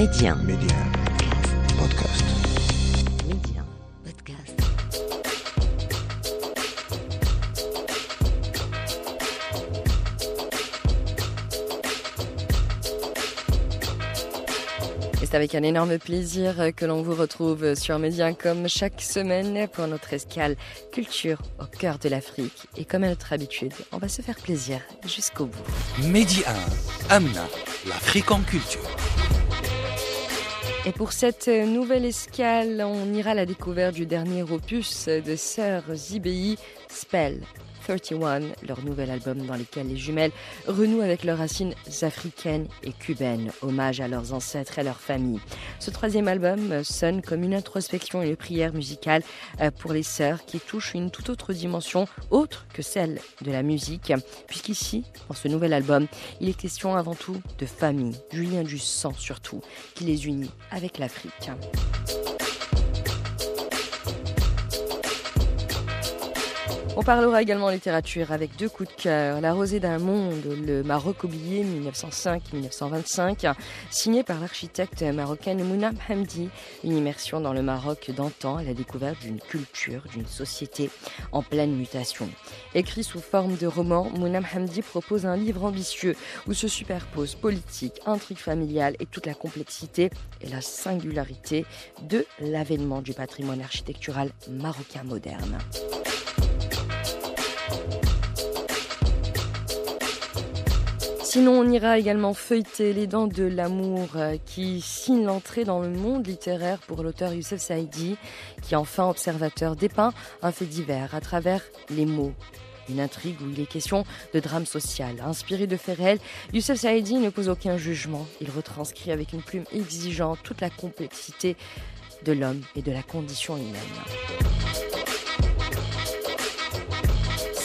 Média. Média. Podcast. Média. Podcast. Et c'est avec un énorme plaisir que l'on vous retrouve sur Média comme chaque semaine pour notre escale culture au cœur de l'Afrique. Et comme à notre habitude, on va se faire plaisir jusqu'au bout. Mehdi 1, Amna, l'Afrique en culture. Et pour cette nouvelle escale, on ira à la découverte du dernier opus de Sœur Zibei, Spell. 31, leur nouvel album dans lequel les jumelles renouent avec leurs racines africaines et cubaines, hommage à leurs ancêtres et à leur famille. Ce troisième album sonne comme une introspection et une prière musicale euh, pour les sœurs qui touchent une toute autre dimension, autre que celle de la musique, puisqu'ici, dans ce nouvel album, il est question avant tout de famille, du lien du sang surtout, qui les unit avec l'Afrique. On parlera également littérature avec deux coups de cœur. La rosée d'un monde, le Maroc oublié 1905-1925, signé par l'architecte marocaine Mouna Hamdi. Une immersion dans le Maroc d'antan à la découverte d'une culture, d'une société en pleine mutation. Écrit sous forme de roman, Mouna Hamdi propose un livre ambitieux où se superposent politique, intrigue familiale et toute la complexité et la singularité de l'avènement du patrimoine architectural marocain moderne. Sinon, on ira également feuilleter Les Dents de l'amour euh, qui signe l'entrée dans le monde littéraire pour l'auteur Youssef Saïdi, qui enfin observateur dépeint un fait divers à travers les mots. Une intrigue où il est question de drame social. Inspiré de faits réels, Youssef Saïdi ne pose aucun jugement. Il retranscrit avec une plume exigeante toute la complexité de l'homme et de la condition humaine.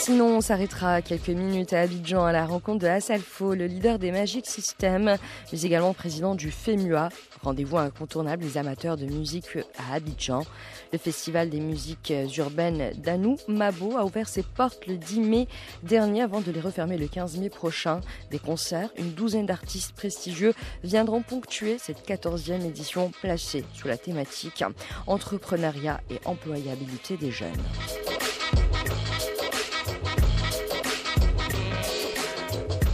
Sinon, on s'arrêtera quelques minutes à Abidjan à la rencontre de Assalfo, le leader des Magic Systems, mais également président du FEMUA, rendez-vous incontournable des amateurs de musique à Abidjan. Le festival des musiques urbaines d'Anou Mabo a ouvert ses portes le 10 mai dernier avant de les refermer le 15 mai prochain. Des concerts, une douzaine d'artistes prestigieux viendront ponctuer cette 14e édition placée sous la thématique entrepreneuriat et employabilité des jeunes.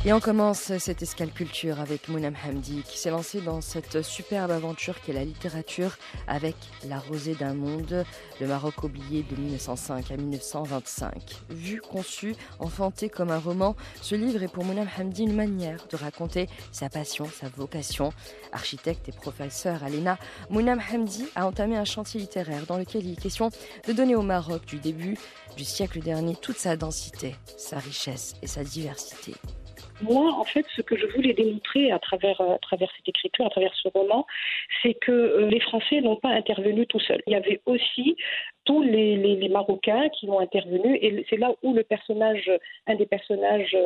Et on commence cette escale culture avec Mounam Hamdi qui s'est lancé dans cette superbe aventure qu'est la littérature avec La rosée d'un monde, le Maroc oublié de 1905 à 1925. Vu, conçu, enfanté comme un roman, ce livre est pour Mounam Hamdi une manière de raconter sa passion, sa vocation. Architecte et professeur à l'ENA, Mounam Hamdi a entamé un chantier littéraire dans lequel il est question de donner au Maroc du début du siècle dernier toute sa densité, sa richesse et sa diversité moi, en fait, ce que je voulais démontrer à travers, travers cette écriture, à travers ce roman, c'est que euh, les Français n'ont pas intervenu tout seuls. Il y avait aussi tous les, Marocains qui ont intervenu, et c'est là où le personnage, un des personnages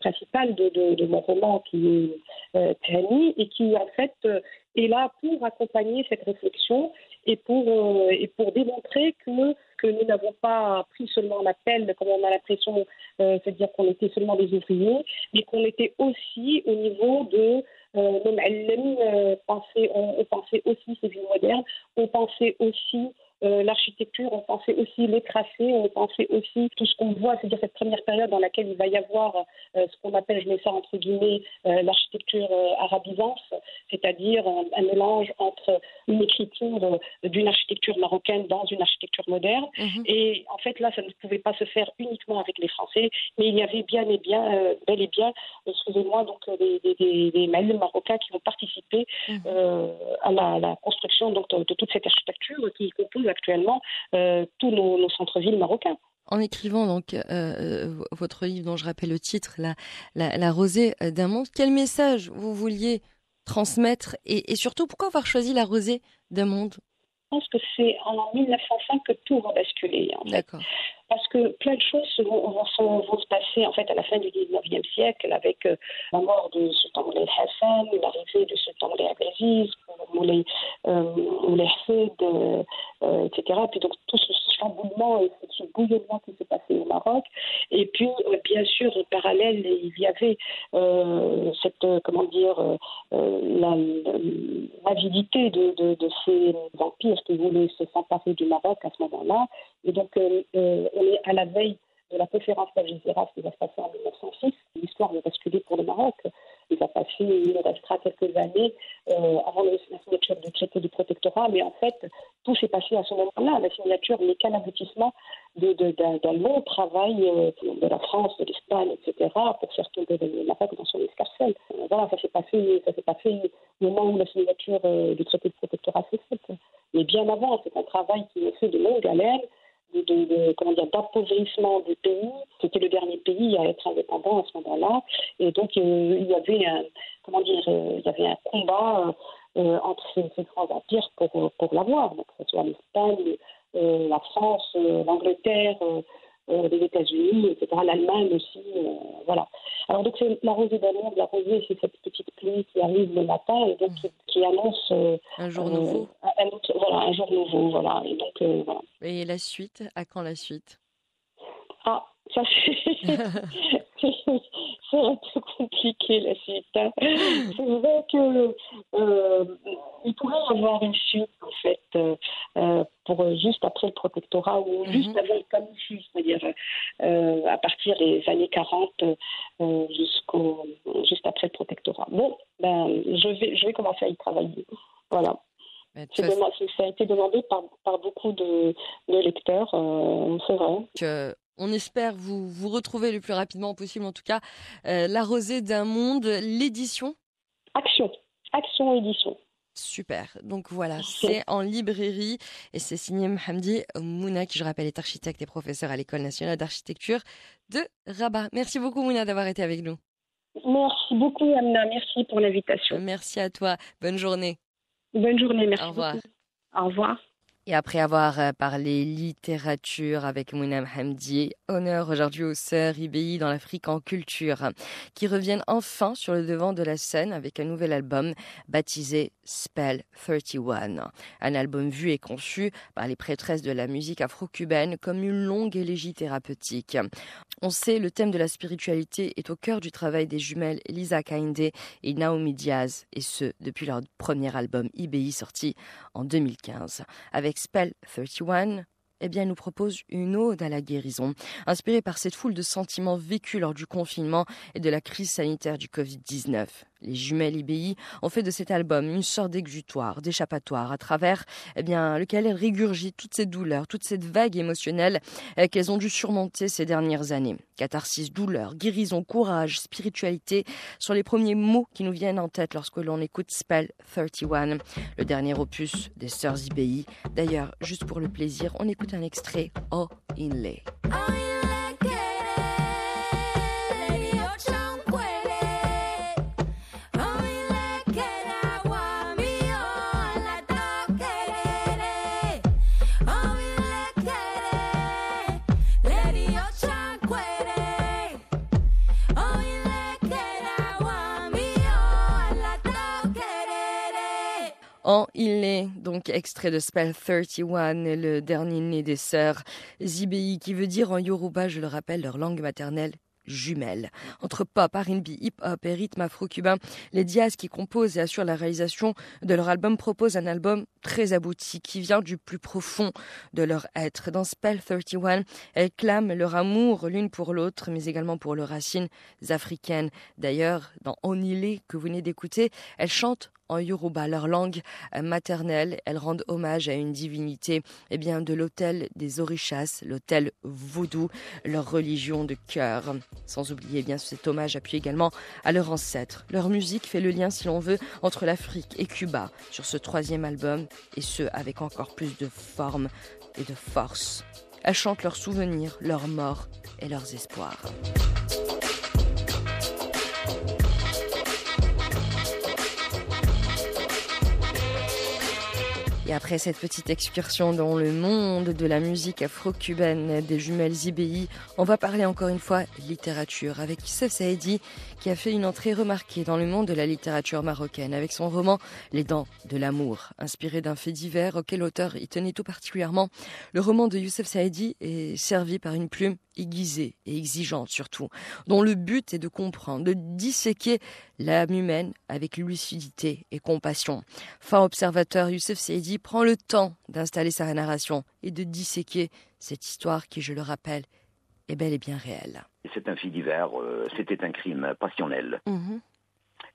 principaux de, mon roman, qui est euh, Tani, et qui en fait euh, est là pour accompagner cette réflexion et pour, euh, et pour démontrer que, que nous n'avons pas pris seulement l'appel, comme on a l'impression, euh, c'est-à-dire qu'on était seulement des ouvriers, mais qu'on était aussi au niveau de euh, euh, penser, on, on pensait aussi ces villes modernes, on pensait aussi euh, l'architecture, on pensait aussi les tracés, on pensait aussi tout ce qu'on voit, c'est-à-dire cette première période dans laquelle il va y avoir euh, ce qu'on appelle, je mets ça entre guillemets, euh, l'architecture arabisance, c'est-à-dire un, un, mélange entre une écriture d'une architecture marocaine dans une architecture moderne. Mm-hmm. Et en fait, là, ça ne pouvait pas se faire uniquement avec les Français, mais il y avait bien et bien, bel et bien, excusez-moi, donc des, des, des, des marocains qui ont participé à, la, à, la, construction donc, de, de toute cette architecture qui compose actuellement euh, tous nos, centres-villes marocains. En écrivant donc euh, votre livre dont je rappelle le titre, La, rosée d'un monde, quel message vous vouliez transmettre et, surtout pourquoi avoir choisi la rosée d'un monde? Pense que c'est en 1905 que tout va basculer. En fait. Parce que plein de choses vont, vont, vont, se passer en fait à la fin du 19e siècle avec euh, la mort de Sultan Moulay Hassan, l'arrivée de Sultan Moulay Abdelaziz, Moulay, euh, Moulay Hassid, euh, etc. Puis donc tout ce et ce bouillonnement qui s'est passé au Maroc. Et puis, bien sûr, en parallèle, il y avait cette, comment dire, l'avidité de, ces empires qui voulaient se s'emparer du Maroc à ce moment-là. Et donc, on est à la veille de la conférence d'Algésiras qui va se passer en 1906. L'histoire va basculer pour le Maroc. Il va passer, il restera quelques années euh, avant la signature du traité du protectorat, mais en fait, tout s'est passé à ce moment-là. La signature n'est qu'un aboutissement d'un long travail euh, de la France, de l'Espagne, etc., pour faire tomber Maroc dans son escarcelle. Euh, voilà, ça s'est passé, passé au moment où la signature du traité de protectorat s'est faite. Mais bien avant, c'est un travail qui est fait de longue haleine de, comment dire d'appauvrissement du pays. C'était le dernier pays à être indépendant à ce moment-là, et donc euh, il y avait un comment dire euh, il y avait un combat euh, entre ces, ces, grands empires pour pour l'avoir, donc que ce soit l'Espagne, la France, l'Angleterre. les États-Unis, etc., l'Allemagne aussi, voilà. Alors donc c'est la rosée d'amour, la rosée c'est cette petite pluie qui arrive le matin et donc qui, annonce un jour nouveau. Un, voilà, un jour nouveau, voilà. Et donc voilà. Et la suite À quand la suite? Ah, ça c'est un peu compliqué la suite. Hein. C'est vrai que euh, il pourrait y avoir une suite en fait euh, euh, pour juste après le protectorat ou mhm. juste avant le Camusu, c'est-à-dire à partir des années 40 jusqu'au juste après le protectorat. Bon, ben je vais je vais commencer à y travailler. Voilà. Ça a été demandé par, par beaucoup de, de lecteurs, euh, c'est vrai. on espère vous, vous retrouver le plus rapidement possible, en tout cas, euh, La Rosée d'un Monde, l'édition Action, Action Édition. Super. Donc voilà, c'est en librairie et c'est signé Mohamdi Mouna, qui je rappelle est architecte et professeur à l'École nationale d'architecture de Rabat. Merci beaucoup Mouna d'avoir été avec nous. Merci beaucoup Amna, merci pour l'invitation. Merci à toi, bonne journée. Bonne journée, merci. Au revoir. Au revoir. Et après avoir euh, parlé littérature avec Mounam Hamdi, honneur aujourd'hui aux sœurs IBI dans l'Afrique en culture, qui reviennent enfin sur le devant de la scène avec un nouvel album baptisé Spell 31. Un album vu et conçu par les prêtresses de la musique afro-cubaine comme une longue élégie thérapeutique. On sait, le thème de la spiritualité est au cœur du travail des jumelles Elisa Kainde et Naomi Diaz, et ce, depuis leur premier album IBI sorti en 2015. Avec Spell 31, eh bien, nous propose une ode à la guérison, inspirée par cette foule de sentiments vécus lors du confinement et de la crise sanitaire du Covid-19. Les jumelles IBI ont fait de cet album une sorte d'exutoire, d'échappatoire, à travers eh bien, lequel elles régurgitent toutes ces douleurs, toute cette vague émotionnelle eh, qu'elles ont dû surmonter ces dernières années. Catharsis, douleur, guérison, courage, spiritualité sont les premiers mots qui nous viennent en tête lorsque l'on écoute Spell 31, le dernier opus des sœurs IBI. D'ailleurs, juste pour le plaisir, on écoute un extrait Oh Inlay. En Il est donc extrait de Spell 31, le dernier né des sœurs Zibei, qui veut dire en Yoruba, je le rappelle, leur langue maternelle jumelle. Entre pop, R&B, hip-hop et rythme afro-cubain, les Diaz qui composent et assurent la réalisation de leur album proposent un album très abouti qui vient du plus profond de leur être. Dans Spell 31, elles clament leur amour l'une pour l'autre, mais également pour leurs racines africaines. D'ailleurs, dans Onile que vous venez d'écouter, elles chantent en Yoruba, leur langue maternelle. Elles rendent hommage à une divinité eh bien, de l'hôtel des Orishas, l'hôtel vaudou, leur religion de cœur. Sans oublier eh bien cet hommage appuie également à leurs ancêtres. Leur musique fait le lien, si l'on veut, entre l'Afrique et Cuba sur ce troisième album, et ce avec encore plus de forme et de force. Elles chantent leurs souvenirs, leurs morts et leurs espoirs. Et après cette petite excursion dans le monde de la musique afro-cubaine des jumelles IBI, on va parler encore une fois littérature avec Youssef Saedi qui a fait une entrée remarquée dans le monde de la littérature marocaine avec son roman Les dents de l'amour, inspiré d'un fait divers auquel l'auteur y tenait tout particulièrement. Le roman de Youssef Saedi est servi par une plume aiguisée et exigeante surtout, dont le but est de comprendre, de disséquer l'âme humaine avec lucidité et compassion. Fin observateur, Youssef Prend le temps d'installer sa narration et de disséquer cette histoire qui, je le rappelle, est bel et bien réelle. C'est un fait divers, euh, c'était un crime passionnel. Mhm.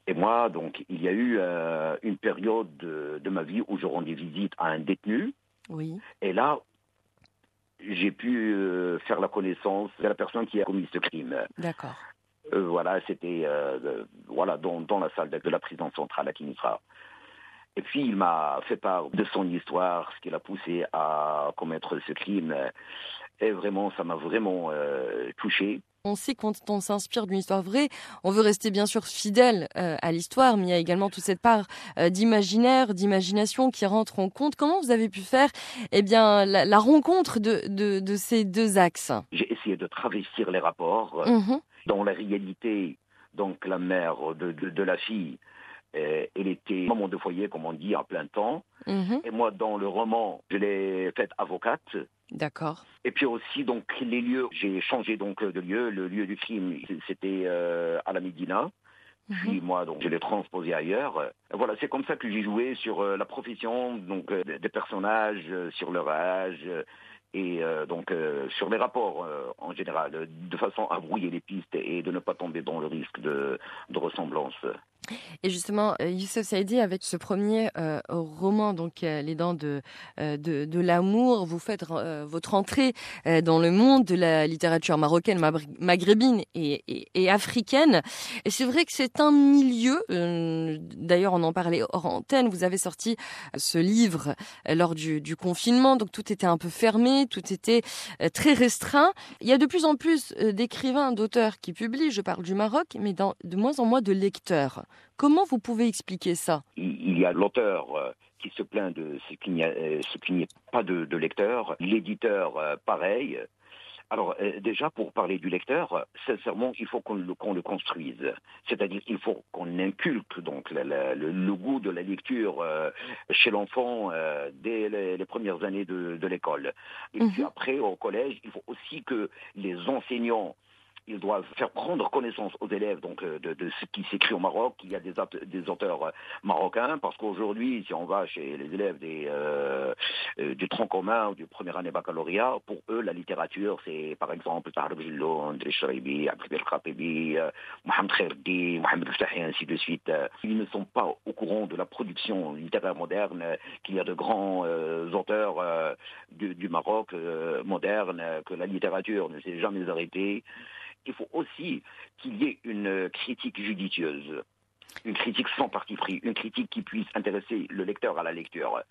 Et moi, donc, il y a eu euh, une période de, de ma vie où je rendais visite à un détenu. Oui. Et là, j'ai pu euh, faire la connaissance de la personne qui a commis ce crime. D'accord. Euh, voilà, c'était voilà dans, dans la salle de, de la prison centrale à Kinshasa. Et puis il m'a fait part de son histoire, ce qui l'a poussé à commettre ce crime. Et vraiment, ça m'a vraiment euh, touché. On sait quand on s'inspire d'une histoire vraie, on veut rester bien sûr fidèle euh, à l'histoire, mais il y a également toute cette part euh, d'imaginaire, d'imagination qui rentre en compte. Comment vous avez pu faire eh bien, la, la rencontre de, de, de ces deux axes? J'ai essayé de travestir les rapports. Mhm. Dans la réalité, donc la mère de, de, de la fille, euh, elle était maman de foyer, comme on dit, à plein temps. Mhm. Et moi, dans le roman, je l'ai faite avocate. D'accord. Et puis aussi, donc, les lieux, j'ai changé donc de lieu. Le lieu du crime, c'était euh, à la Médina. Puis Mhm. moi, donc, je l'ai transposé ailleurs. Voilà, c'est comme ça que j'ai joué sur euh, la profession, donc euh, des personnages, euh, sur leur âge, et donc sur les rapports en général, de façon à brouiller les pistes et de ne pas tomber dans le risque de, de ressemblance. Et justement, euh, Youssef Saïdi, avec ce premier euh, roman, donc euh, Les Dents de, euh, de, de l'amour, vous faites euh, votre entrée dans le monde de la littérature marocaine, maghrébine et, et, et africaine. Et c'est vrai que c'est un milieu, d'ailleurs on en parlait hors antenne, vous avez sorti ce livre lors du, du confinement, donc tout était un peu fermé, tout était très restreint. Il y a de plus en plus d'écrivains, d'auteurs qui publient, je parle du Maroc, mais dans, de moins en moins de lecteurs. Comment vous pouvez expliquer ça? Il y a l'auteur euh, qui se plaint de ce qu'il n'y a, euh, ce qu'il n'y ait pas de, de lecteur, l'éditeur euh, pareil. Alors euh, déjà pour parler du lecteur, sincèrement, il faut qu'on le, construise. C'est-à-dire il faut qu'on inculque donc la- la- le, le goût de la lecture euh, chez l'enfant euh, dès les, les premières années de, de l'école. Et puis Mhm. après au collège, il faut aussi que les enseignants ils doivent faire prendre connaissance aux élèves donc euh, de, ce qui s'écrit au Maroc. Il y a des, aute- des auteurs euh, marocains parce qu'aujourd'hui, si on va chez les élèves des, euh, euh, du tronc commun ou du première année baccalauréat, pour eux, la littérature, c'est par exemple Shraibi, Abdelkabir Khatibi, euh, Mohamed Khairdi, Mohamed Ftahi, ainsi de suite. Ils ne sont pas au courant de la production littéraire moderne, qu'il y a de grands auteurs du, Maroc moderne, que la littérature ne s'est jamais arrêtée. Il faut aussi qu'il y ait une critique judicieuse, une critique sans parti pris, une critique qui puisse intéresser le lecteur à la lecture.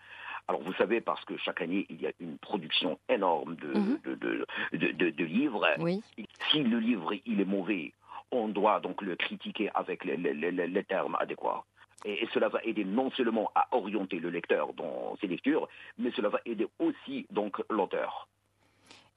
Alors vous savez, parce que chaque année, il y a une production énorme de, Mhm. de, de, de- de- de livres. Oui. Si le livre il est mauvais, on doit donc le critiquer avec les, les- les- les termes adéquats. Et, et cela va aider non seulement à orienter le lecteur dans ses lectures, mais cela va aider aussi donc l'auteur.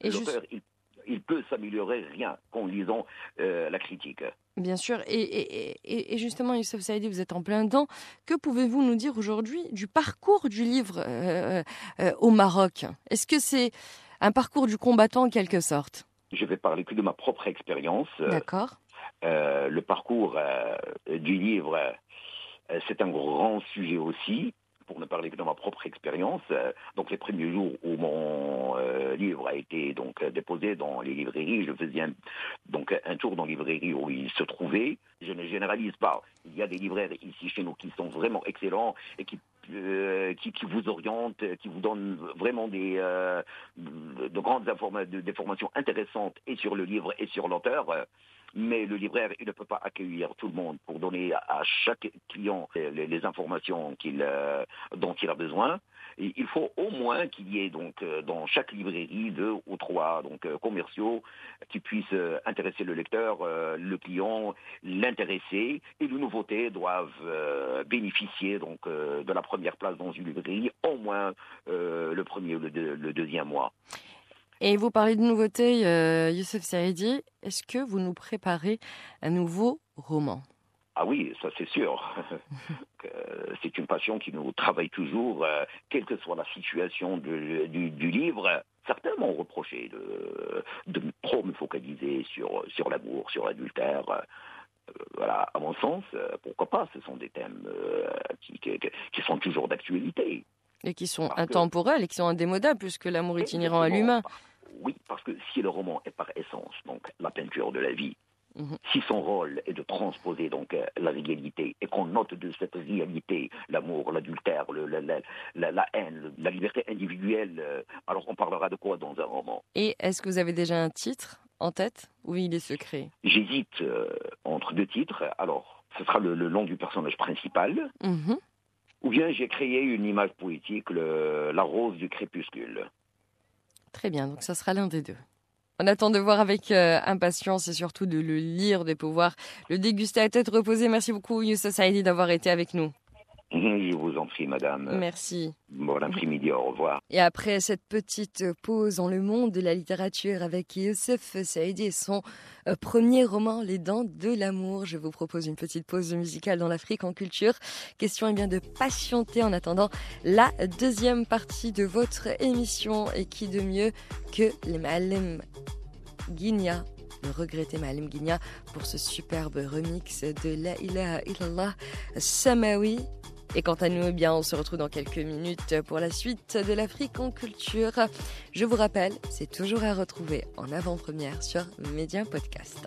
Et juste- L'auteur, il, il peut s'améliorer rien qu'en lisant euh, la critique. Bien sûr. Et, et, et, et justement, Youssef Saïdi, vous êtes en plein dedans. Que pouvez-vous nous dire aujourd'hui du parcours du livre euh, euh, au Maroc? Est-ce que c'est un parcours du combattant en quelque sorte? Je vais parler que de ma propre expérience. D'accord. Le parcours du livre, c'est un grand sujet aussi, pour ne parler que de ma propre expérience. Euh, donc les premiers jours où mon euh, livre a été donc euh, déposé dans les librairies, je faisais un, donc un tour dans les librairies où il se trouvait. Je ne généralise pas. Il y a des libraires ici chez nous qui sont vraiment excellents et qui qui, vous orientent, qui vous donnent vraiment des de grandes des formations intéressantes et sur le livre et sur l'auteur. Mais le libraire, il ne peut pas accueillir tout le monde pour donner à chaque client les, informations qu'il, euh, dont il a besoin. Il faut au moins qu'il y ait donc euh, dans chaque librairie deux ou trois donc euh, commerciaux qui puissent intéresser le lecteur, le client, l'intéresser. Et les nouveautés doivent bénéficier donc de la première place dans une librairie au moins le premier ou le, deuxième mois. Et vous parlez de nouveautés, Youssef Saïdi. Est-ce que vous nous préparez un nouveau roman? Ah oui, ça c'est sûr. c'est une passion qui nous travaille toujours, euh, quelle que soit la situation du, livre. Certains m'ont reproché de, trop me focaliser sur, sur l'amour, sur l'adultère. Euh, voilà, à mon sens, euh, pourquoi pas? Ce sont des thèmes qui, qui, sont toujours d'actualité. Et qui sont intemporels et qui sont indémodables, puisque l'amour est inhérent à l'humain. Oui, parce que si le roman est par essence donc la peinture de la vie, Mhm. Si son rôle est de transposer donc euh, la réalité et qu'on note de cette réalité l'amour, l'adultère, la, la, haine, la liberté individuelle, euh, alors on parlera de quoi dans un roman? Et est-ce que vous avez déjà un titre en tête? Ou il est secret J'hésite euh, entre deux titres. Alors, ce sera le, nom du personnage principal. Mhm. Ou bien j'ai créé une image poétique, la rose du crépuscule. Très bien, donc ça sera l'un des deux. On attend de voir avec euh, impatience et surtout de le lire, de pouvoir le déguster à tête reposée. Merci beaucoup, Youssef Saïdi, d'avoir été avec nous. Je vous en prie, madame. Merci. Bon après-midi, au revoir. Et après cette petite pause dans le monde de la littérature avec Youssef Saïdi et son euh, premier roman, Les Dents de l'amour, je vous propose une petite pause musicale dans l'Afrique en culture. Question est bien de patienter en attendant la deuxième partie de votre émission. Et qui de mieux que les Malem Guinia le regretté Malem Guinia pour ce superbe remix de La ilaha illallah Samawi et quant à nous, eh bien, on se retrouve dans quelques minutes pour la suite de l'Afrique en culture. Je vous rappelle, c'est toujours à retrouver en avant-première sur Média Podcast.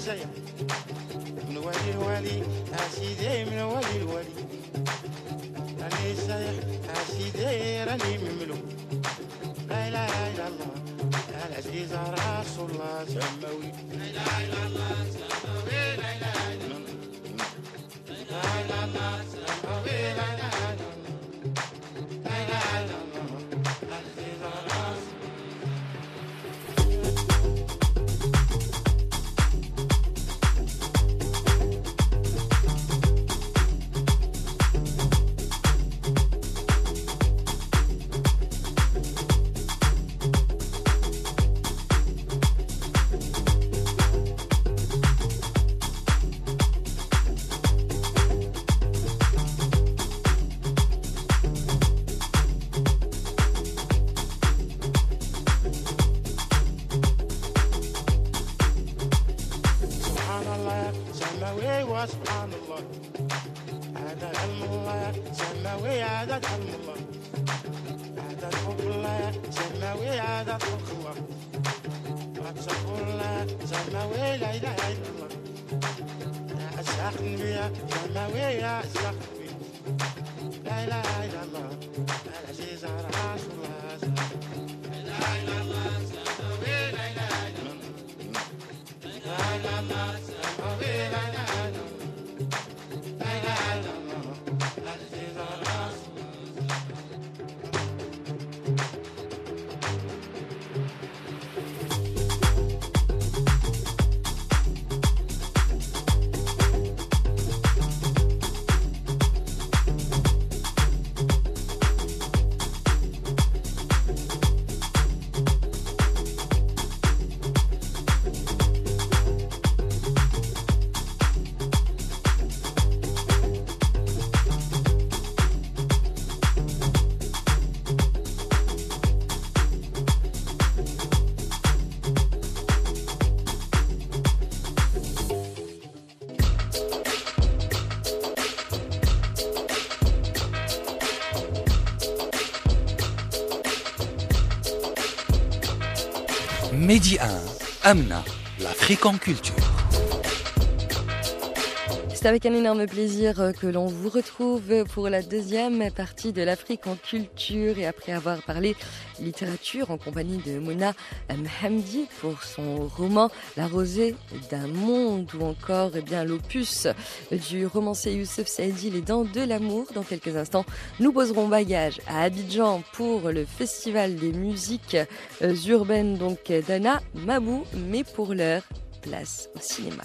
الجاية من ولي الولي أسيدي من ولي الولي راني سايح أسيدي راني مملو لا إله إلا الله العزيز رسول الله سماوي لا إله إلا الله سماوي لا إله إلا الله لا إله إلا الله la la. Medi 1, Amna, l'Afrique en culture. C'est avec un énorme plaisir euh, que l'on vous retrouve pour la deuxième partie de l'Afrique en culture et après avoir parlé littérature en compagnie de Mona Mhamdi pour son roman La rosée d'un monde ou encore eh bien l'opus du romancier Youssef Saidi Les dents de l'amour. Dans quelques instants, nous poserons bagage à Abidjan pour le festival des musiques euh, urbaines donc d'Anna Mabou, mais pour l'heure, place au cinéma.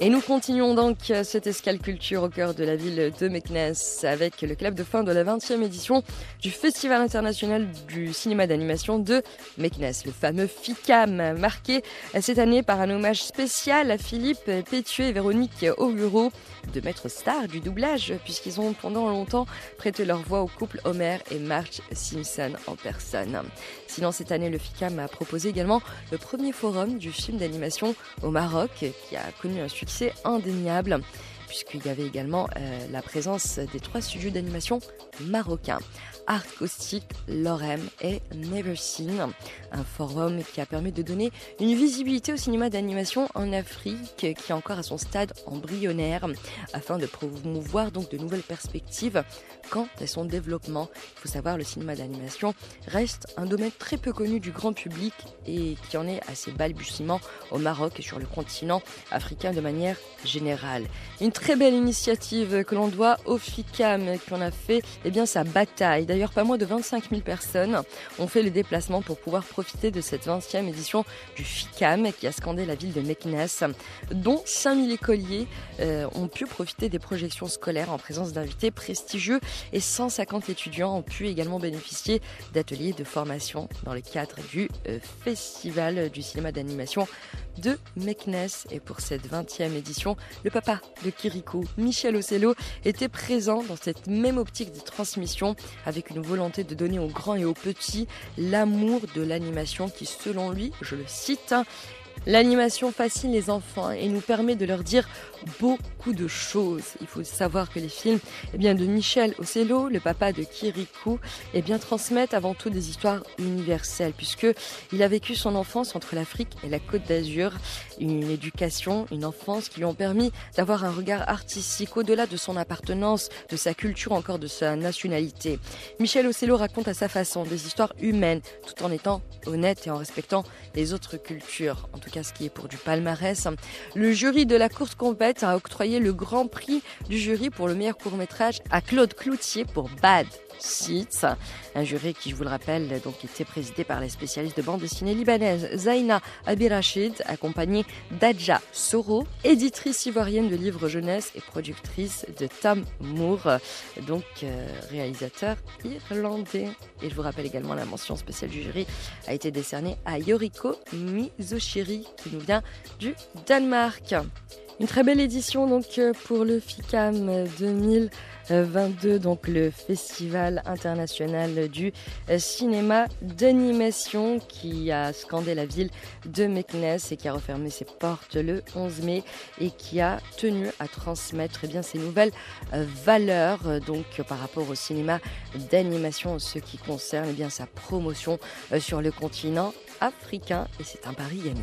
Et nous continuons donc cette escale culture au cœur de la ville de Meknes avec le club de fin de la 20e édition du Festival international du cinéma d'animation de Meknes, le fameux FICAM, marqué cette année par un hommage spécial à Philippe Pétué et Véronique Auguro, de maîtres stars du doublage, puisqu'ils ont pendant longtemps prêté leur voix au couple Homer et Marge Simpson en personne. Sinon, cette année, le FICAM a proposé également le premier forum du film d'animation au Maroc, qui a connu un succès indéniable puisqu'il y avait également euh, la présence des trois studios d'animation marocains. Art Lorem et Never Seen, un forum qui a permis de donner une visibilité au cinéma d'animation en Afrique qui est encore à son stade embryonnaire afin de promouvoir donc de nouvelles perspectives quant à son développement. Il faut savoir le cinéma d'animation reste un domaine très peu connu du grand public et qui en est à ses balbutiements au Maroc et sur le continent africain de manière générale. Une très belle initiative que l'on doit au FICAM qui en a fait eh bien sa bataille d'ailleurs pas moins de 25 000 personnes ont fait le déplacement pour pouvoir profiter de cette 20e édition du FICAM qui a scandé la ville de Meknes, dont 5 000 écoliers euh, ont pu profiter des projections scolaires en présence d'invités prestigieux et 150 étudiants ont pu également bénéficier d'ateliers de formation dans le cadre du euh, Festival du cinéma d'animation de Meknes. Et pour cette 20e édition, le papa de Kirikou, Michel Ocello, était présent dans cette même optique de transmission avec une volonté de donner aux grands et aux petits l'amour de l'animation qui, selon lui, je le cite, L'animation fascine les enfants et nous permet de leur dire beaucoup de choses. Il faut savoir que les films eh bien, de Michel Ocello, le papa de Kirikou, eh bien, transmettent avant tout des histoires universelles puisque il a vécu son enfance entre l'Afrique et la Côte d'Azur, une éducation, une enfance qui lui ont permis d'avoir un regard artistique au-delà de son appartenance, de sa culture, encore de sa nationalité. Michel Ocello raconte à sa façon des histoires humaines tout en étant honnête et en respectant les autres cultures. Tout cas ce qui est pour du palmarès. Le jury de la course compète a octroyé le grand prix du jury pour le meilleur court métrage à Claude Cloutier pour Bad Un jury qui, je vous le rappelle, donc était présidé par la spécialiste de bande dessinée libanaise Zaina Abirachid, accompagnée d'Adja Soro, éditrice ivoirienne de livres jeunesse et productrice de Tom Moore, donc euh, réalisateur irlandais. Et je vous rappelle également la mention spéciale du jury a été décernée à Yoriko Mizoshiri, qui nous vient du Danemark. Une très belle édition donc euh, pour le FICAM 2022, donc le Festival international du euh, cinéma d'animation qui a scandé la ville de Meknes et qui a refermé ses portes le 11 mai et qui a tenu à transmettre eh bien ces nouvelles euh, valeurs donc par rapport au cinéma d'animation ce qui concerne eh bien sa promotion sur le continent africain et c'est un pari gagné.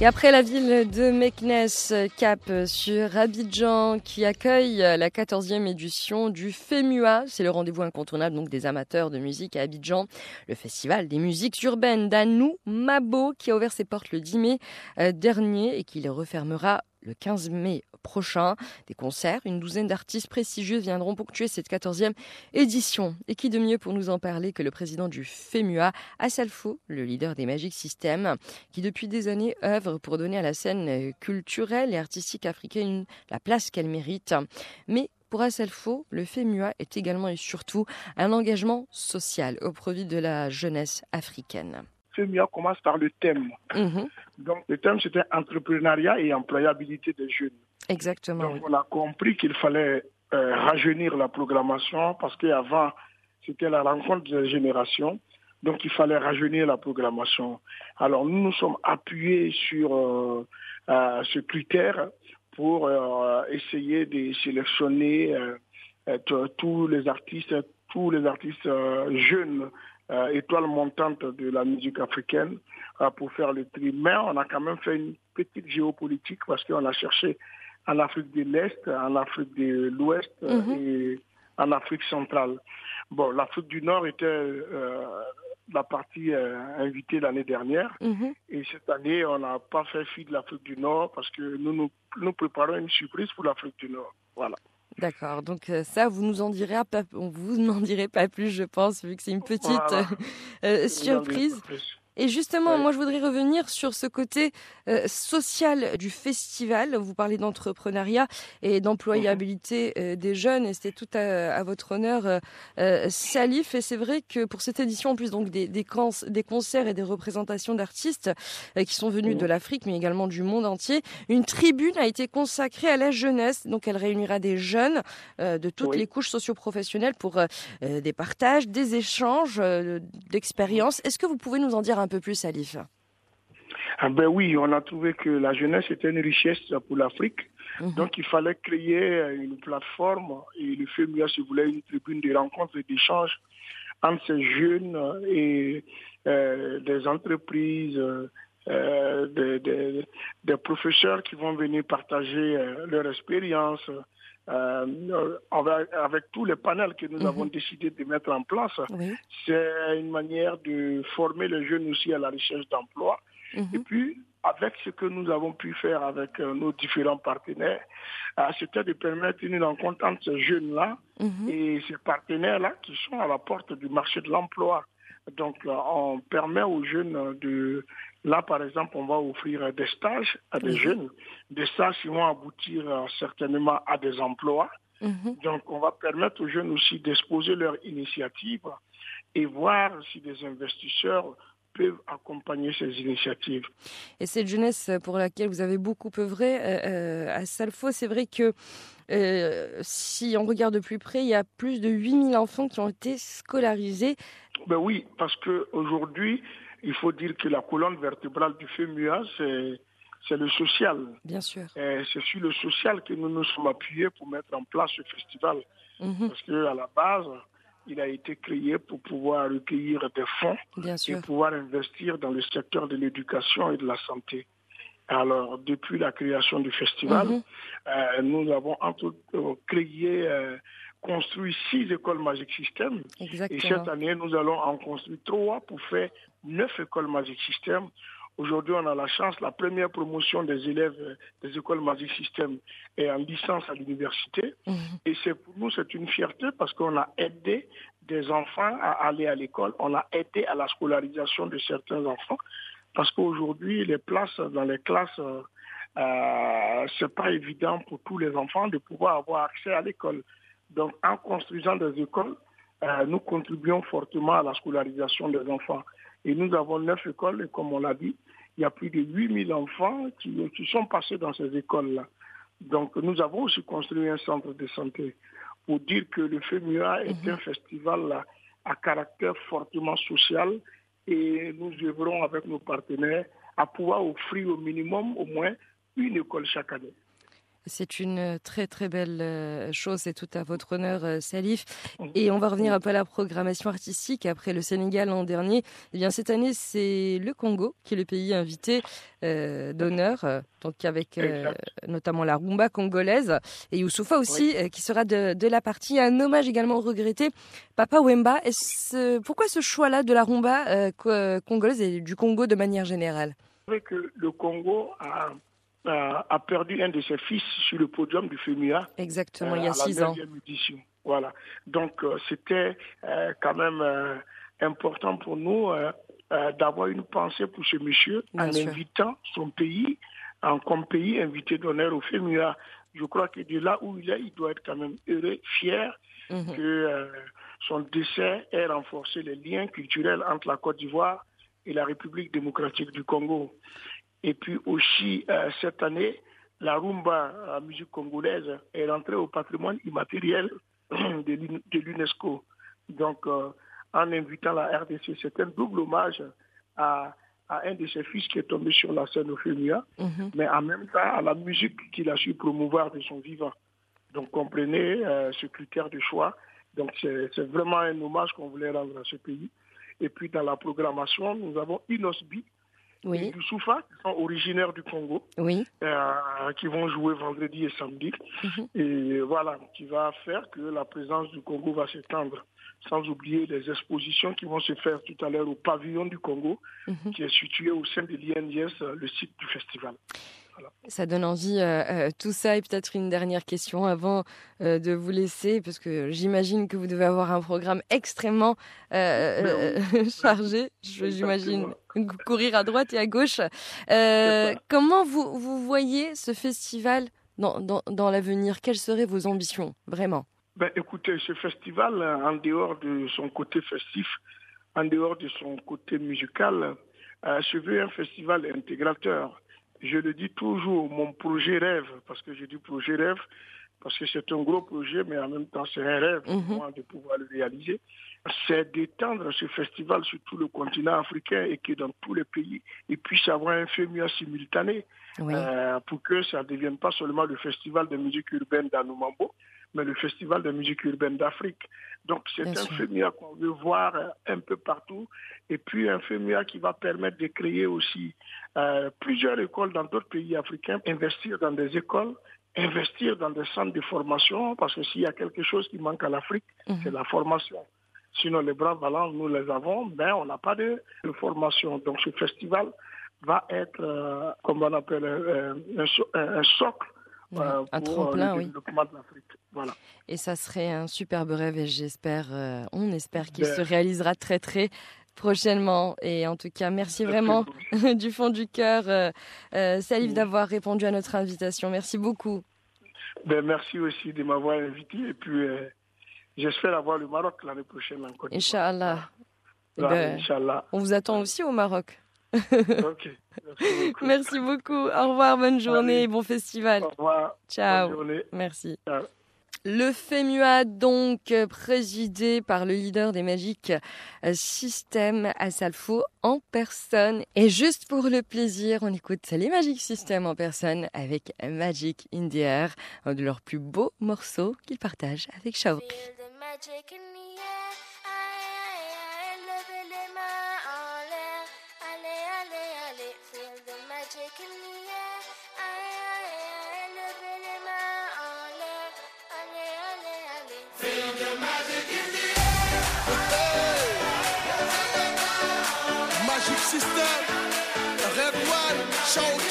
Et après la ville de Meknes, cap sur Abidjan, qui accueille la 14e édition du FEMUA. C'est le rendez-vous incontournable donc des amateurs de musique à Abidjan. Le festival des musiques urbaines d'Anou Mabo, qui a ouvert ses portes le 10 mai euh, dernier et qui les refermera le 15 mai prochain. Des concerts, une douzaine d'artistes prestigieux viendront ponctuer cette 14e édition. Et qui de mieux pour nous en parler que le président du FEMUA, Assalfo, le leader des Magic Systems, qui depuis des années œuvre pour donner à la scène culturelle et artistique africaine la place qu'elle mérite. Mais pour Assalfo, le FEMUA est également et surtout un engagement social au profit de la jeunesse africaine. FEMUA commence par le thème. Mhm. Donc, le thème, c'était entrepreneuriat et employabilité des jeunes. Exactement. Donc, on a compris qu'il fallait euh, rajeunir la programmation parce qu'avant, c'était la rencontre des générations. Donc, il fallait rajeunir la programmation. Alors, nous nous sommes appuyés sur euh, euh, ce critère pour essayer de sélectionner tous les artistes, tous les artistes jeunes euh, étoile montante de la musique africaine euh, pour faire le tri. Mais on a quand même fait une petite géopolitique parce qu'on a cherché en Afrique de l'Est, en Afrique de l'Ouest Mhm. et en Afrique centrale. Bon, l'Afrique du Nord était euh, la partie euh, invitée l'année dernière. Mhm. Et cette année, on n'a pas fait fi de l'Afrique du Nord parce que nous, nous nous préparons une surprise pour l'Afrique du Nord. Voilà. D'accord, donc euh, ça, vous nous en direz pas, vous n'en direz pas plus, je pense, vu que c'est une petite Voilà. euh, surprise. Et justement, Ouais. moi, je voudrais revenir sur ce côté euh, social du festival. Vous parlez d'entrepreneuriat et d'employabilité euh, des jeunes, et c'était tout à, à votre honneur, euh, euh, Salif. Et c'est vrai que pour cette édition, en plus donc des, des, des concerts et des représentations d'artistes euh, qui sont venus Mhm. de l'Afrique, mais également du monde entier, une tribune a été consacrée à la jeunesse. Donc, elle réunira des jeunes euh, de toutes Oui. les couches socioprofessionnelles pour des partages, des échanges euh, d'expériences. Est-ce que vous pouvez nous en dire un peu plus, Salif Ah ben oui, on a trouvé que la jeunesse était une richesse pour l'Afrique. Mhm. Donc il fallait créer une plateforme et le FEMUA se voulait une tribune de rencontres et d'échanges entre ces jeunes et euh, des entreprises, euh, des, des- des professeurs qui vont venir partager euh, leur expérience. Euh, avec, avec tous les panels que nous Mhm. avons décidé de mettre en place, Oui. c'est une manière de former les jeunes aussi à la recherche d'emploi. Mhm. Et puis, avec ce que nous avons pu faire avec euh, nos différents partenaires, euh, c'était de permettre une rencontre entre ces jeunes-là Mhm. et ces partenaires-là qui sont à la porte du marché de l'emploi. Donc, euh, on permet aux jeunes de... Là, par exemple, on va offrir des stages à des Mhm. jeunes, des stages qui vont aboutir euh, certainement à des emplois. Mhm. Donc, on va permettre aux jeunes aussi d'exposer leur initiative et voir si des investisseurs peuvent accompagner ces initiatives. Et cette jeunesse pour laquelle vous avez beaucoup œuvré euh, euh, à Salfo, c'est vrai que euh, si on regarde de plus près, il y a plus de 8000 enfants qui ont été scolarisés. Ben oui, parce qu'aujourd'hui, il faut dire que la colonne vertébrale du FEMUA, c'est c'est le social. Bien sûr. Et C'est sur le social que nous nous sommes appuyés pour mettre en place ce festival. Mhm. Parce qu'à la base, il a été créé pour pouvoir recueillir des fonds Bien et sûr. pouvoir investir dans le secteur de l'éducation et de la santé. Alors, depuis la création du festival, Mhm. euh, nous avons entre- euh, créé euh, construit six écoles Magic System. Et cette année, nous allons en construire trois pour faire neuf écoles Magic System. Aujourd'hui, on a la chance, la première promotion des élèves euh, des écoles Magic System est en licence à l'université. Mhm. Et c'est pour nous, c'est une fierté parce qu'on a aidé des enfants à aller à l'école. On a aidé à la scolarisation de certains enfants. Parce qu'aujourd'hui, les places dans les classes, euh, euh, c'est pas évident pour tous les enfants de pouvoir avoir accès à l'école. Donc, en construisant des écoles, euh, nous contribuons fortement à la scolarisation des enfants. Et nous avons neuf écoles, et comme on l'a dit, il y a plus de 8000 enfants qui, qui sont passés dans ces écoles-là. Donc, nous avons aussi construit un centre de santé pour dire que le FEMUA est un festival à, à caractère fortement social et nous œuvrons avec nos partenaires à pouvoir offrir au minimum au moins une école chaque année. C'est une très très belle euh, chose, c'est tout à votre honneur, euh, Salif. Et on va revenir un peu à la programmation artistique. Après le Sénégal l'an dernier, eh bien cette année c'est le Congo qui est le pays invité euh, d'honneur, euh, donc avec euh, notamment la rumba congolaise et Youssoufa aussi euh, qui sera de, de la partie. Un hommage également regretté Papa Wemba. Est-ce- pourquoi ce choix-là de la rumba euh, co- congolaise et du Congo de manière générale? C'est vrai que le Congo a, a- a perdu un de ses fils sur le podium du FEMUA. Exactement, il y euh, a six ans. édition. Voilà. Donc, euh, c'était euh, quand même euh, important pour nous euh, euh, d'avoir une pensée pour ce monsieur Bien en sûr. invitant son pays en, comme pays invité d'honneur au FEMUA. Je crois que de là où il est, il doit être quand même heureux, fier Mhm. que euh, son décès ait renforcé les liens culturels entre la Côte d'Ivoire et la République démocratique du Congo. Et puis aussi, euh, cette année, la rumba, la musique congolaise, est rentrée au patrimoine immatériel de l'U- de l'UNESCO. Donc, euh, en invitant la RDC, c'est un double hommage à, à un de ses fils qui est tombé sur la scène au FEMUA, Mhm. mais en même temps à la musique qu'il a su promouvoir de son vivant. Donc, comprenez euh, ce critère de choix. Donc, c'est vraiment un hommage qu'on voulait rendre à ce pays. Et puis, dans la programmation, nous avons Inosbi et Oui, Youssoufa, qui sont originaires du Congo, oui. euh, qui vont jouer vendredi et samedi. Mhm. Et voilà, qui va faire que la présence du Congo va s'étendre. Sans oublier les expositions qui vont se faire tout à l'heure au pavillon du Congo, Mhm. qui est situé au sein de l'INIS, euh, le site du festival. Ça donne envie, euh, euh, tout ça. Et peut-être une dernière question avant euh, de vous laisser, parce que j'imagine que vous devez avoir un programme extrêmement euh, chargé. J'imagine courir à droite et à gauche. Comment vous, vous voyez ce festival dans, dans, dans l'avenir? Quelles seraient vos ambitions, vraiment? Ben, écoutez, ce festival, en dehors de son côté festif, en dehors de son côté musical, se veut un festival intégrateur. Je le dis toujours, mon projet rêve, parce que je dis projet rêve, parce que c'est un gros projet, mais en même temps c'est un rêve pour Mhm. moi de pouvoir le réaliser, c'est d'étendre ce festival sur tout le continent africain et que dans tous les pays, il puisse avoir un FEMUA simultané Oui, euh, pour que ça ne devienne pas seulement le festival de musique urbaine d'Anoumambo, mais le festival de musique urbaine d'Afrique. Donc c'est un. FEMIA qu'on veut voir euh, un peu partout, et puis un FEMIA qui va permettre de créer aussi euh, plusieurs écoles dans d'autres pays africains, investir dans des écoles, investir dans des centres de formation, parce que s'il y a quelque chose qui manque à l'Afrique, Mhm. c'est la formation. Sinon, les bras ballants, nous les avons, mais on n'a pas de, de formation. Donc ce festival va être, euh, comme on appelle, euh, un, so- un- un socle Ouais, euh, un pour tremplin, euh, le oui. développement de l'Afrique. Voilà. Et ça serait un superbe rêve et j'espère, on espère qu'il Ben. se réalisera très très prochainement. Et en tout cas, merci vraiment du fond du cœur, euh, euh, Salif, Oui. d'avoir répondu à notre invitation. Merci beaucoup. Ben, merci aussi de m'avoir invité et puis euh, j'espère avoir le Maroc l'année prochaine en Côte d'Ivoire. Inch'Allah. Eh ben, Inch'Allah. on vous attend aussi au Maroc. Ok. Merci beaucoup. Merci beaucoup. Au revoir, bonne journée, Allez. bon festival. Au revoir. Ciao. Merci. Ciao. Le FEMUA, donc euh, présidé par le leader des Magic euh, System à Salfo en personne. Et juste pour le plaisir, on écoute les Magic System en personne avec Magic in the Air, un de leurs plus beaux morceaux qu'ils partagent avec Shaoki. Magic System, Red One, Shaoki.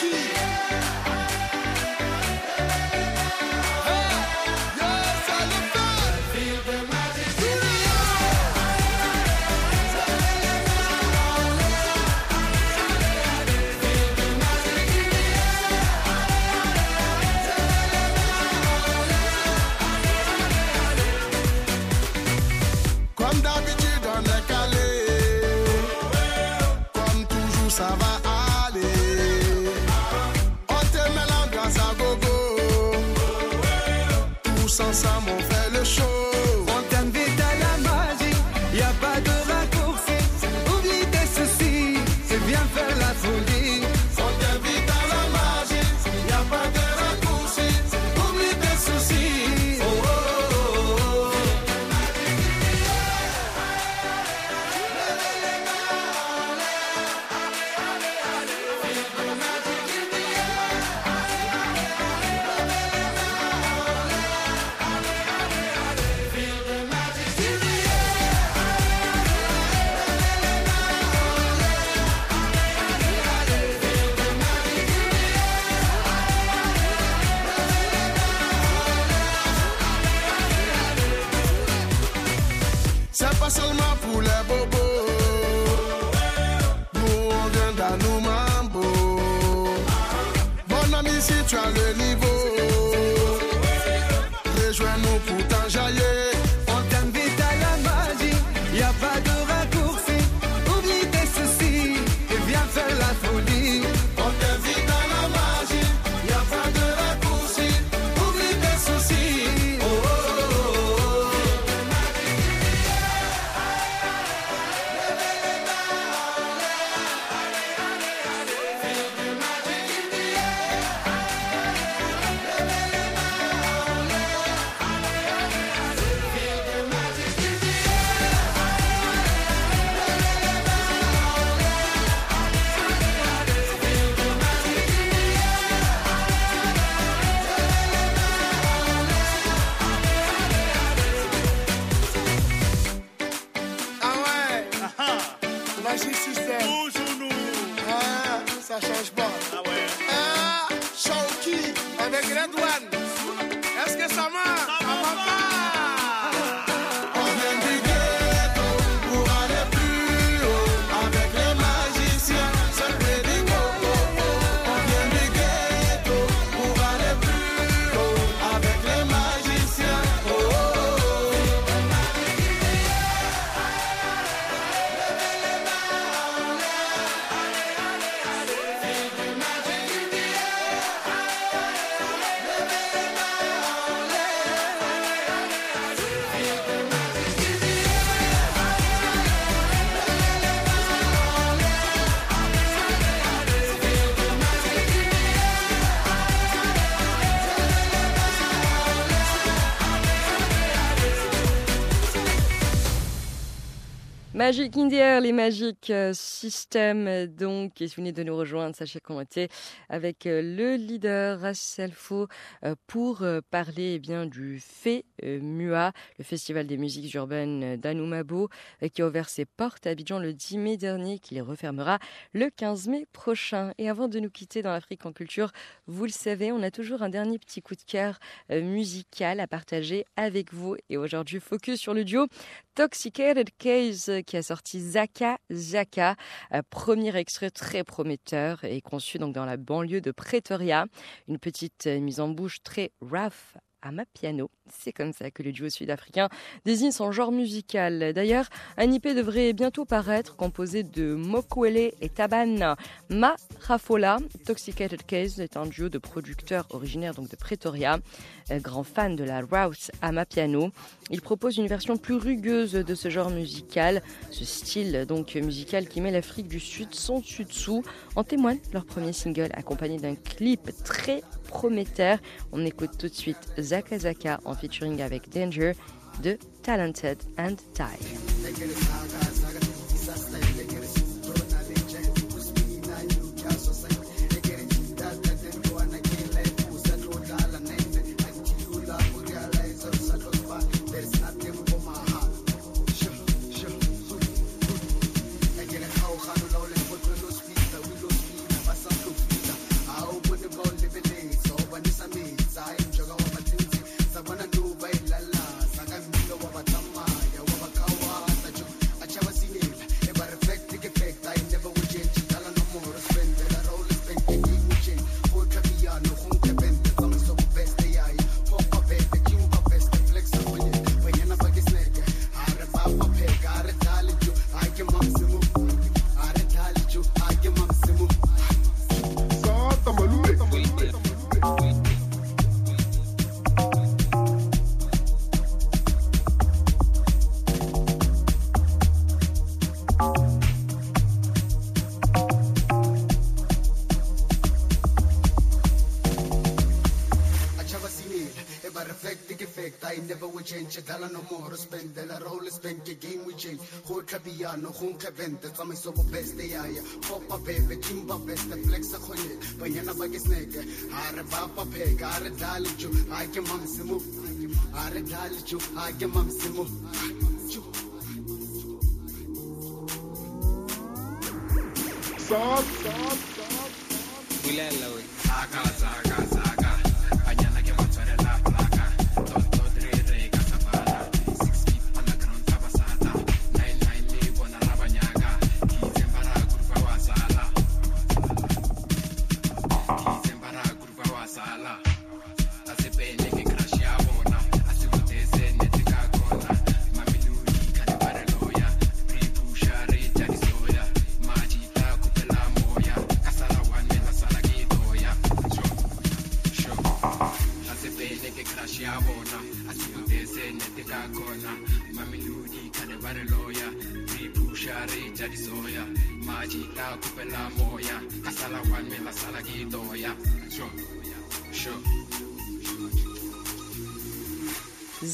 Magic in the Air, les Magic euh, System, euh, donc, vous venez de nous rejoindre, sachez qu'on était avec euh, le leader Rasselfo pour parler eh bien du FE euh, MUA, le Festival des musiques urbaines d'Anoumabo, qui a ouvert ses portes à Abidjan le 10 mai dernier, qui les refermera le 15 mai prochain. Et avant de nous quitter dans l'Afrique en culture, vous le savez, on a toujours un dernier petit coup de cœur musical à partager avec vous. Et aujourd'hui, focus sur le duo Toxicated Case euh, a sorti Zaka Zaka, euh, premier extrait très prometteur et conçu donc dans la banlieue de Pretoria, une petite euh, mise en bouche très rough à ma piano. C'est comme ça que le duo sud-africain désigne son genre musical. D'ailleurs, un IP devrait bientôt paraître composé de Mokwele et Taban. Ma Rafola, Toxicated Case est un duo de producteurs originaires donc de Pretoria, euh, grand fan de la route à ma piano. Il propose une version plus rugueuse de ce genre musical, ce style donc musical qui met l'Afrique du Sud sans dessus dessous. En témoigne leur premier single accompagné d'un clip très prometteur. On écoute tout de suite Zaka Zaka en featuring avec Danger de Talented and Die. tjhentjhe dlala nomoro spende la role spenke game we change go tlhapiano go nkge bente tsamaiso bo beste yaya popa bebe eh, kimba beste eh, flexa kgone banyana ba ke sneke eh. a re bapa pheka a re dlale jo a ke mamsimo a re dlale jo a ke mamsimo Stop, stop.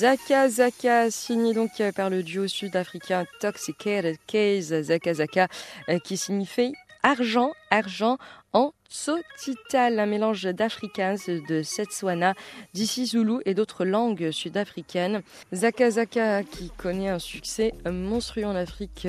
Zaka Zaka, signé donc euh, par le duo sud-africain Toxicated Case Zaka Zaka, euh, qui signifie argent, argent en Tsotital, un mélange d'Afrikaans, de Setswana, d'ici Zulu et d'autres langues sud-africaines. Zaka Zaka qui connaît un succès monstrueux en Afrique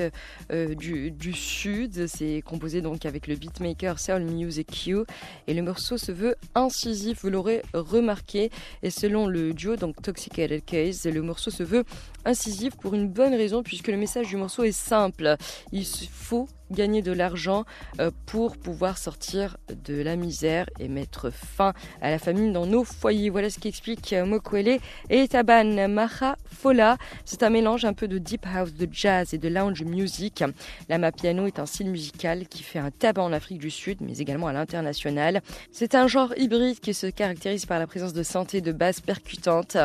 euh, du, du Sud. C'est composé donc avec le beatmaker Soul Music Q et le morceau se veut incisif, vous l'aurez remarqué. Et selon le duo, donc Toxicated Case, le morceau se veut incisif pour une bonne raison puisque le message du morceau est simple. Il faut gagner de l'argent euh, pour pouvoir sortir de la misère et mettre fin à la famine dans nos foyers. Voilà ce qu'explique euh, Mokwele et Taban Maha Fola. C'est un mélange un peu de deep house, de jazz et de lounge music. La piano est un style musical qui fait un tabac en Afrique du Sud, mais également à l'international. C'est un genre hybride qui se caractérise par la présence de synthé de basses percutantes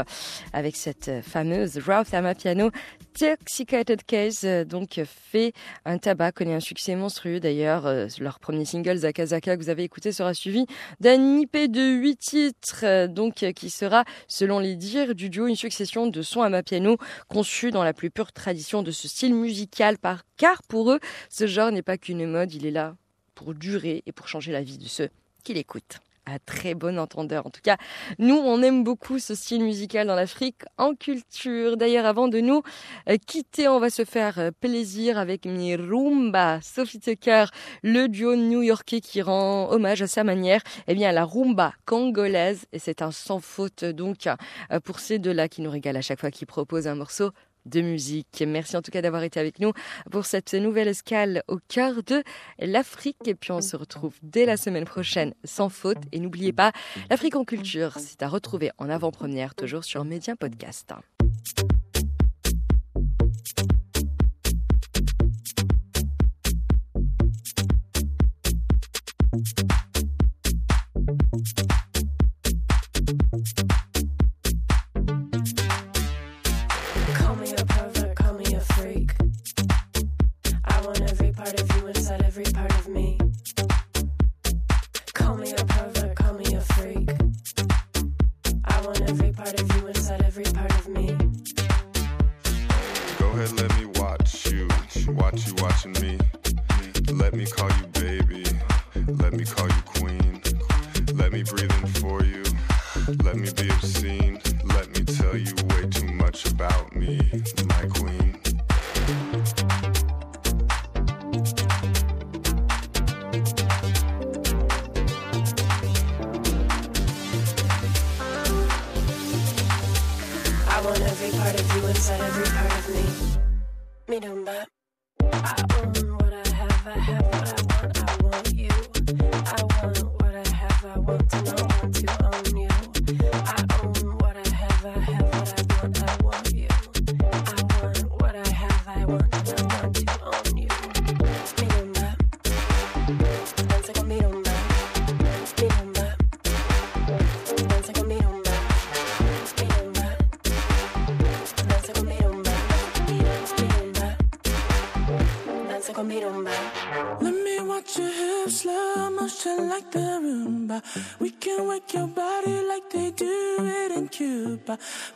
avec cette fameuse Ralph Piano. Toxicated Case euh, donc fait un tabac, connaît un succès monstrueux d'ailleurs. Euh, Leur premier single Zaka Zaka que vous avez écouté sera suivi d'un IP de 8 titres, euh, donc qui sera, selon les dires du duo, une succession de sons à ma piano conçus dans la plus pure tradition de ce style musical, par, car pour eux, ce genre n'est pas qu'une mode, il est là pour durer et pour changer la vie de ceux qui l'écoutent à très bon entendeur. En tout cas, nous, on aime beaucoup ce style musical dans l'Afrique en culture. D'ailleurs, avant de nous euh, quitter, on va se faire euh, plaisir avec Mirumba, Sophie Tucker, le duo new-yorkais qui rend hommage à sa manière, eh bien, à la rumba congolaise. Et c'est un sans faute, donc, euh, pour ces deux-là qui nous régalent à chaque fois qu'ils proposent un morceau de musique. Merci en tout cas d'avoir été avec nous pour cette nouvelle escale au cœur de l'Afrique. Et puis on se retrouve dès la semaine prochaine sans faute. Et n'oubliez pas, l'Afrique en culture, c'est à retrouver en avant-première toujours sur Média Podcast.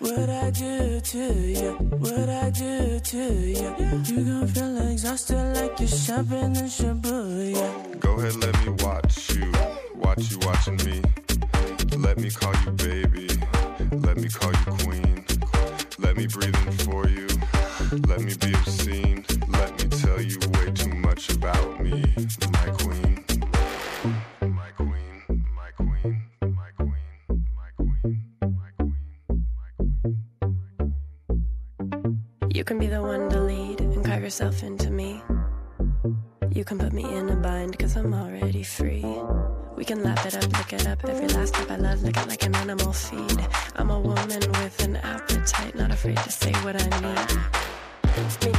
What I do to you? What I do to you? You gon' feel exhausted like you're shopping in Shibuya. Go ahead, let me watch you. Watch you watching me. Let me call you baby. Let me call you queen. Let me breathe in for you. Let me be obscene. Let me tell you way too much about me, my queen. Yourself into me. You can put me in a bind, cause I'm already free. We can lap it up, lick it up. Every last step I love, lick it like an animal feed. I'm a woman with an appetite, not afraid to say what I need.